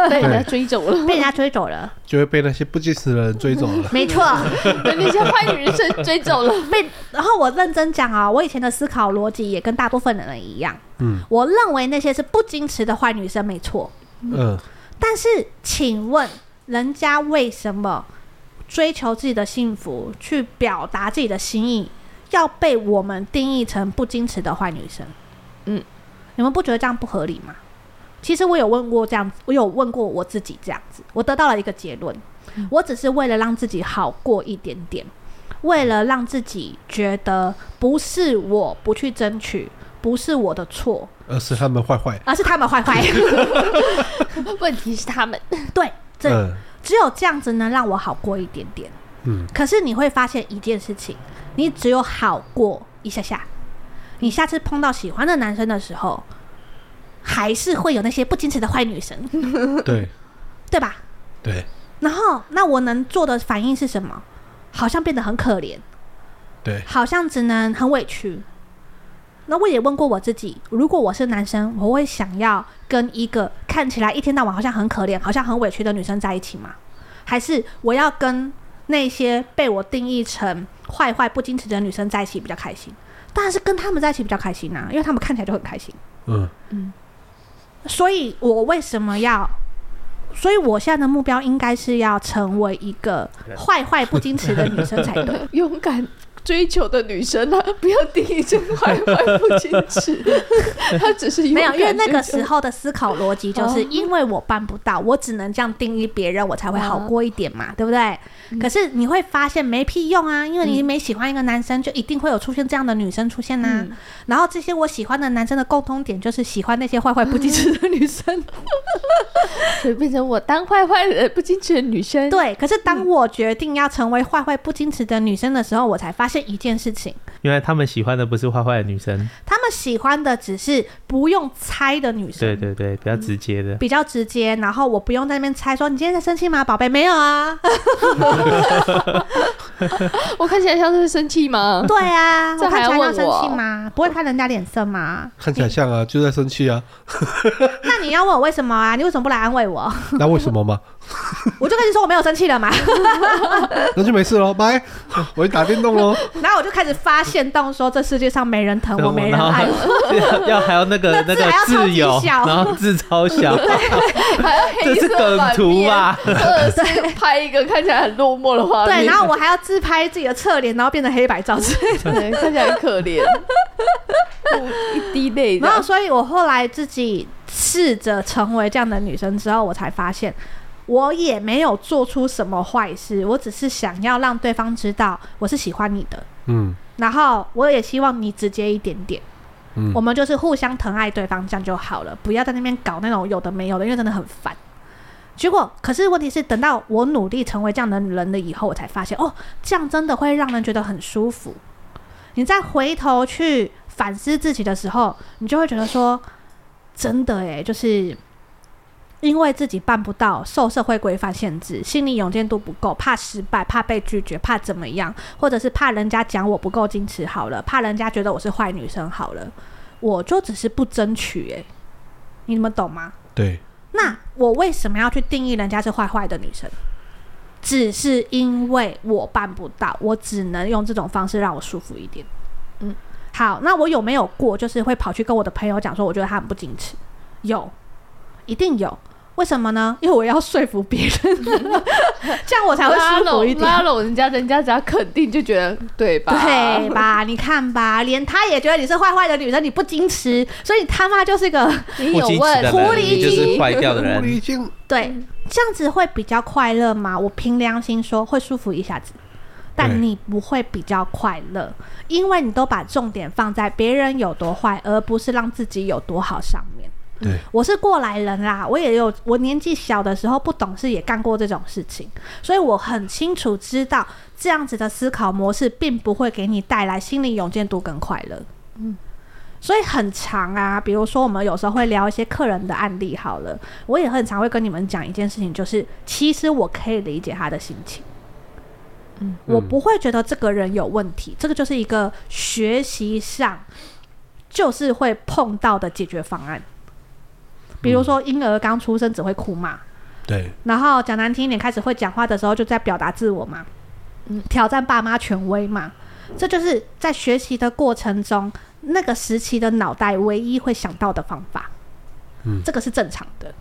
被人家追走了，被人家追走了，就会被那些不矜持的人追走了。没错，被那些坏女人追走了。被然后我认真讲啊，我以前的思考逻辑也跟大部分的人一样。嗯，我认为那些是不矜持的坏女生没错。嗯，但是请问人家为什么追求自己的幸福，去表达自己的心意，要被我们定义成不矜持的坏女生？嗯。你们不觉得这样不合理吗？其实我有问过这样子，我有问过我自己这样子，我得到了一个结论。我只是为了让自己好过一点点，为了让自己觉得不是我不去争取，不是我的错，而是他们坏坏，而是他们坏坏。问题是他们对，这只有这样子能让我好过一点点。嗯，可是你会发现一件事情，你只有好过一下下。你下次碰到喜欢的男生的时候，还是会有那些不矜持的坏女生，对，对吧？对。然后，那我能做的反应是什么？好像变得很可怜，对，好像只能很委屈。那我也问过我自己，如果我是男生，我会想要跟一个看起来一天到晚好像很可怜、好像很委屈的女生在一起吗？还是我要跟那些被我定义成坏坏、不矜持的女生在一起比较开心？当然是跟他们在一起比较开心呐、啊，因为他们看起来就很开心。嗯嗯，所以我为什么要？所以我现在的目标应该是要成为一个坏坏不矜持的女生才对，勇敢。追求的女生啊，不要定义成坏坏不矜持，她只是没有，因为那个时候的思考逻辑就是因为我办不到，我只能这样定义别人，我才会好过一点嘛，对不对？可是你会发现没屁用啊，因为你每喜欢一个男生，就一定会有出现这样的女生出现呐。然后这些我喜欢的男生的共通点就是喜欢那些坏坏不矜持的女生，所以变成我当坏坏的不矜持的女生。对，可是当我决定要成为坏坏不矜持的女生的时候，我才发现。这一件事情，原来他们喜欢的不是坏坏的女生，他们喜欢的只是不用猜的女生。对对对，比较直接的，比较直接。然后我不用在那边猜说你今天在生气吗，宝贝？没有啊。我看起来像是生气吗？对啊，我看起来像生气吗？不会看人家脸色吗？看起来像啊，就在生气啊。那你要问我为什么啊？你为什么不来安慰我？那为什么吗？我就跟你说我没有生气了嘛。那就没事喽，拜。我去打电动喽。然后我就开始发现，到说这世界上没人疼我，没人爱我。要还要那个那个字有，然后字超小，还要黑色这是梗图吧？对，拍一个看起来很落寞的画面。对，然后我还要自拍自己的侧脸，然后变成黑白照之类的，看起来很可怜，一滴泪。然后，所以我后来自己试着成为这样的女生之后，我才发现。我也没有做出什么坏事，我只是想要让对方知道我是喜欢你的，嗯，然后我也希望你直接一点点，嗯，我们就是互相疼爱对方，这样就好了，不要在那边搞那种有的没有的，因为真的很烦。结果，可是问题是，等到我努力成为这样的人了以后，我才发现，哦，这样真的会让人觉得很舒服。你再回头去反思自己的时候，你就会觉得说，真的诶，就是。因为自己办不到，受社会规范限制，心理勇健度不够，怕失败，怕被拒绝，怕怎么样，或者是怕人家讲我不够矜持，好了，怕人家觉得我是坏女生，好了，我就只是不争取，诶，你们懂吗？对。那我为什么要去定义人家是坏坏的女生？只是因为我办不到，我只能用这种方式让我舒服一点。嗯，好，那我有没有过？就是会跑去跟我的朋友讲说，我觉得他很不矜持，有，一定有。为什么呢？因为我要说服别人，这样我才会舒服一点。拉拢人家，人家只要肯定就觉得对吧？对吧？你看吧，连他也觉得你是坏坏的女生，你不矜持，所以他妈就是个你有问狐狸精，就是坏掉的人。狐狸精，对，这样子会比较快乐吗？我凭良心说，会舒服一下子，但你不会比较快乐，因为你都把重点放在别人有多坏，而不是让自己有多好上面。对，我是过来人啦，我也有我年纪小的时候不懂事，也干过这种事情，所以我很清楚知道这样子的思考模式并不会给你带来心理勇健度跟快乐。嗯，所以很长啊，比如说我们有时候会聊一些客人的案例，好了，我也很常会跟你们讲一件事情，就是其实我可以理解他的心情，嗯，我不会觉得这个人有问题，这个就是一个学习上就是会碰到的解决方案。比如说，婴儿刚出生只会哭嘛，对。然后讲难听一点，开始会讲话的时候就在表达自我嘛，嗯，挑战爸妈权威嘛，这就是在学习的过程中那个时期的脑袋唯一会想到的方法，嗯，这个是正常的，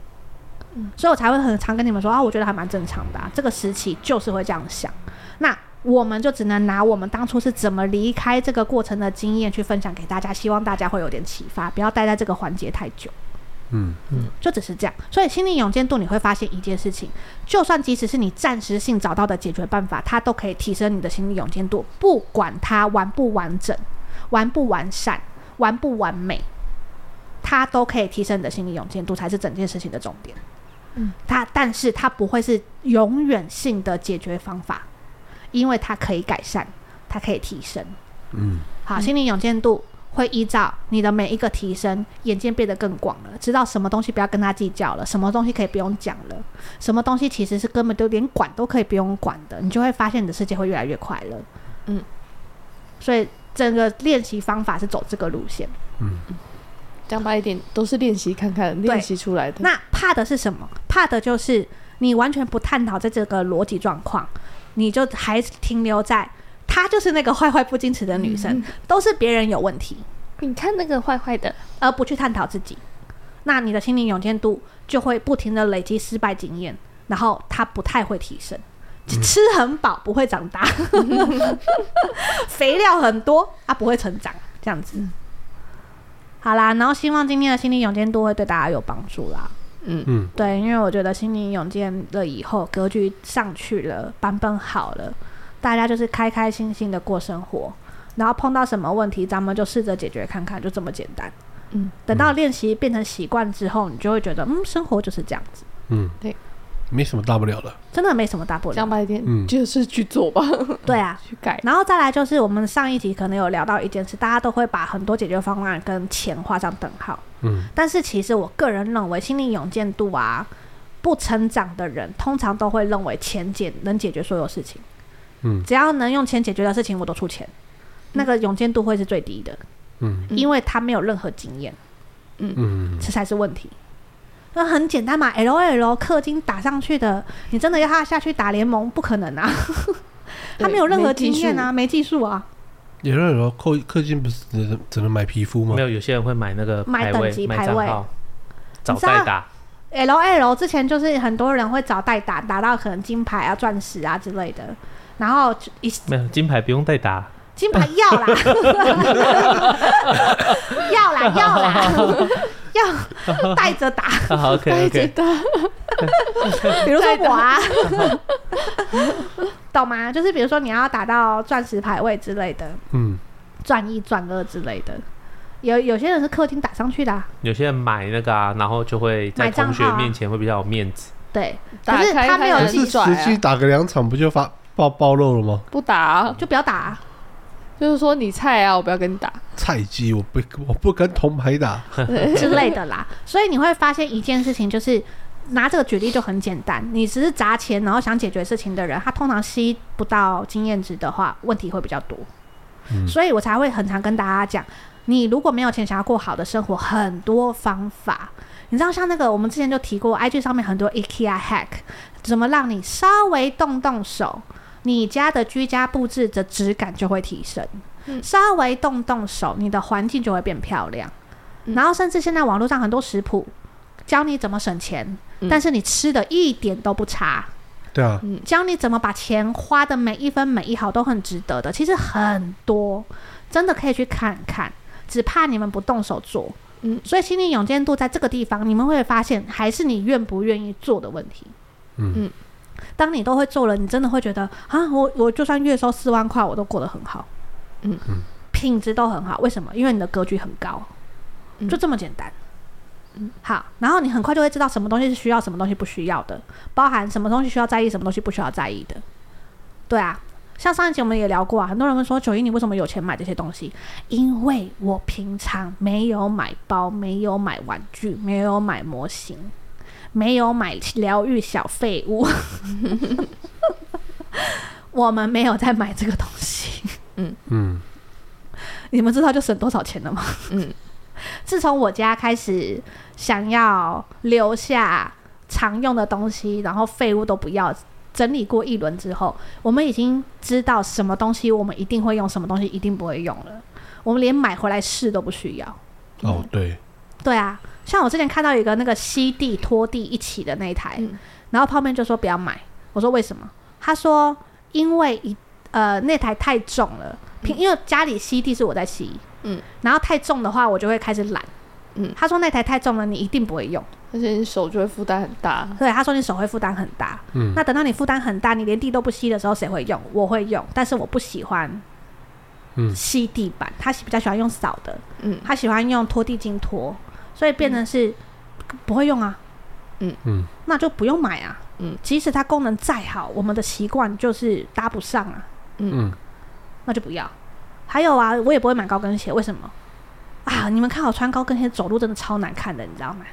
嗯，所以我才会很常跟你们说啊，我觉得还蛮正常的啊，这个时期就是会这样想，那我们就只能拿我们当初是怎么离开这个过程的经验去分享给大家，希望大家会有点启发，不要待在这个环节太久。嗯嗯，就只是这样，所以心理勇健度你会发现一件事情，就算即使是你暂时性找到的解决办法，它都可以提升你的心理勇健度，不管它完不完整、完不完善、完不完美，它都可以提升你的心理勇健度，才是整件事情的重点。嗯，它但是它不会是永远性的解决方法，因为它可以改善，它可以提升。嗯，好，心理勇健度。会依照你的每一个提升，眼界变得更广了，知道什么东西不要跟他计较了，什么东西可以不用讲了，什么东西其实是根本就连管都可以不用管的，你就会发现你的世界会越来越快乐。嗯，所以整个练习方法是走这个路线。嗯，讲白一点，都是练习看看练习出来的。那怕的是什么？怕的就是你完全不探讨在这个逻辑状况，你就还停留在。她就是那个坏坏不矜持的女生，嗯、都是别人有问题。你看那个坏坏的，而不去探讨自己，那你的心理勇健度就会不停的累积失败经验，然后她不太会提升。吃很饱不会长大，嗯、肥料很多啊不会成长，这样子。好啦，然后希望今天的心理勇健度会对大家有帮助啦。嗯嗯，对，因为我觉得心理勇健了以后，格局上去了，版本好了。大家就是开开心心的过生活，然后碰到什么问题，咱们就试着解决看看，就这么简单。嗯，等到练习变成习惯之后，你就会觉得，嗯，生活就是这样子。嗯，对。没什么大不了的。真的没什么大不了。讲白一点，嗯就是去做吧，对啊，去改。然后再来就是我们上一集可能有聊到一件事，大家都会把很多解决方案跟钱画上等号。嗯，但是其实我个人认为，心理勇健度啊，不成长的人通常都会认为钱解能解决所有事情。嗯只要能用钱解决的事情，我都出钱。那个勇见度会是最低的，嗯因为他没有任何经验，嗯嗯，这才是问题。那很简单嘛，L L 氪金打上去的，你真的要他下去打联盟，不可能啊！他没有任何经验啊，没技术啊。有人说氪氪金不是只能只能买皮肤吗没？有，有些人会买那个买等级排位账号，找你知道代打。L L 之前就是很多人会找代打，打到可能金牌啊、钻石啊之类的，然后就一没有金牌不用再打，金牌要啦，要 啦要啦，要 带着打。好 OK，简单，比如说我啊，懂吗？就是比如说你要打到钻石排位之类的，嗯，钻一、钻二之类的，有有些人是氪金打上去的、啊，有些人买那个啊，然后就会在同学面前会比较有面子。对，打可是他没有可开开。技是术，很拽啊实际打个两场不就发暴暴露了吗？不打啊，就不要打、啊。就是说你菜啊，我不要跟你打。菜鸡，我不我不跟铜牌打。之类的啦。所以你会发现一件事情，就是拿这个举例就很简单。你只是砸钱，然后想解决事情的人，他通常吸不到经验值的话，问题会比较多。嗯所以我才会很常跟大家讲，你如果没有钱，想要过好的生活，很多方法。你知道，像那个我们之前就提过，IG 上面很多 IKEA hack，怎么让你稍微动动手，你家的居家布置的质感就会提升。嗯稍微动动手，你的环境就会变漂亮。嗯然后甚至现在网络上很多食谱教你怎么省钱，嗯但是你吃的一点都不差，对啊，教你怎么把钱花的每一分每一毫都很值得的。其实很多真的可以去看看，只怕你们不动手做。嗯所以心理勇健度在这个地方，你们会发现还是你愿不愿意做的问题。嗯嗯当你都会做了，你真的会觉得啊，我我就算月收四万块，我都过得很好，嗯嗯，品质都很好。为什么？因为你的格局很高，嗯就这么简单。嗯好，然后你很快就会知道什么东西是需要，什么东西不需要的，包含什么东西需要在意，什么东西不需要在意的。对啊，像上一集我们也聊过啊，很多人会说九一你为什么有钱买这些东西？因为我平常没有买包，没有买玩具，没有买模型，没有买疗愈小废物。我们没有在买这个东西，嗯嗯你们知道就省多少钱了吗？嗯，自从我家开始想要留下常用的东西，然后废物都不要，整理过一轮之后，我们已经知道什么东西我们一定会用，什么东西一定不会用了。我们连买回来试都不需要。哦对，对啊，像我之前看到有一个那个吸地拖地一起的那一台，嗯。然后泡面就说不要买，我说为什么？他说因为一呃那台太重了，平因为家里吸地是我在吸，嗯，然后太重的话我就会开始懒，嗯。他说那台太重了，你一定不会用，而且你手就会负担很大。对，他说你手会负担很大，嗯。那等到你负担很大，你连地都不吸的时候，谁会用？我会用，但是我不喜欢嗯。吸地板，他比较喜欢用扫的，嗯。他喜欢用拖地巾拖，所以变成是不会用啊，嗯嗯那就不用买啊。嗯，即使它功能再好，我们的习惯就是搭不上啊，嗯，那就不要。还有啊，我也不会买高跟鞋，为什么？啊，你们看我穿高跟鞋走路真的超难看的，你知道吗？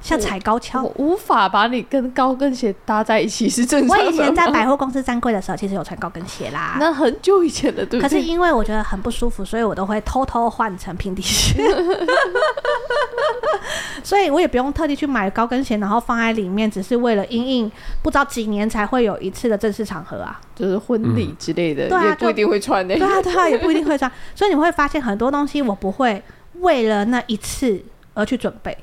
像踩高跷。我无法把你跟高跟鞋搭在一起，是正常的。我以前在百货公司站柜的时候，其实有穿高跟鞋啦。那很久以前的，对不可？是因为我觉得很不舒服，所以我都会偷偷换成平底鞋。所以我也不用特地去买高跟鞋，然后放在里面，只是为了因应不知道几年才会有一次的正式场合啊。就是婚礼之类的，对啊也不一定会穿的、对啊，对啊，也不一定会穿。所以你会发现很多东西我不会为了那一次而去准备，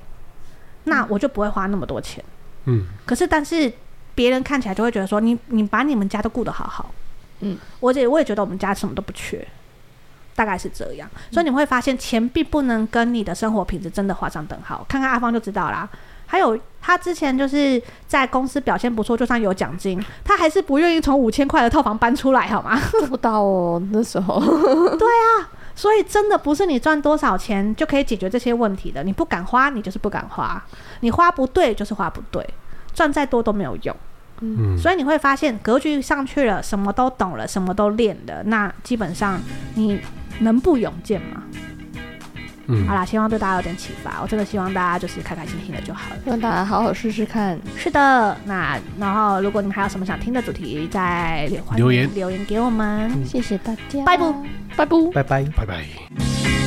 那我就不会花那么多钱。嗯可是，但是别人看起来就会觉得说，你你把你们家都顾得好好，嗯，我也我也觉得我们家什么都不缺，大概是这样。所以你会发现，钱并不能跟你的生活品质真的画上等号。看看阿芳就知道啦。还有他之前就是在公司表现不错，就算有奖金，他还是不愿意从五千块的套房搬出来，好吗？做不到哦。那时候，对啊所以真的不是你赚多少钱就可以解决这些问题的。你不敢花，你就是不敢花；你花不对，就是花不对。赚再多都没有用。嗯，所以你会发现格局上去了，什么都懂了，什么都练了，那基本上你能不勇健吗？嗯，好啦，希望对大家有点启发。我真的希望大家就是开开心心的就好了。让大家好好试试看。是的，那然后如果你们还有什么想听的主题，再留留言留言给我们。谢谢大家，拜拜，拜拜，拜拜。拜拜。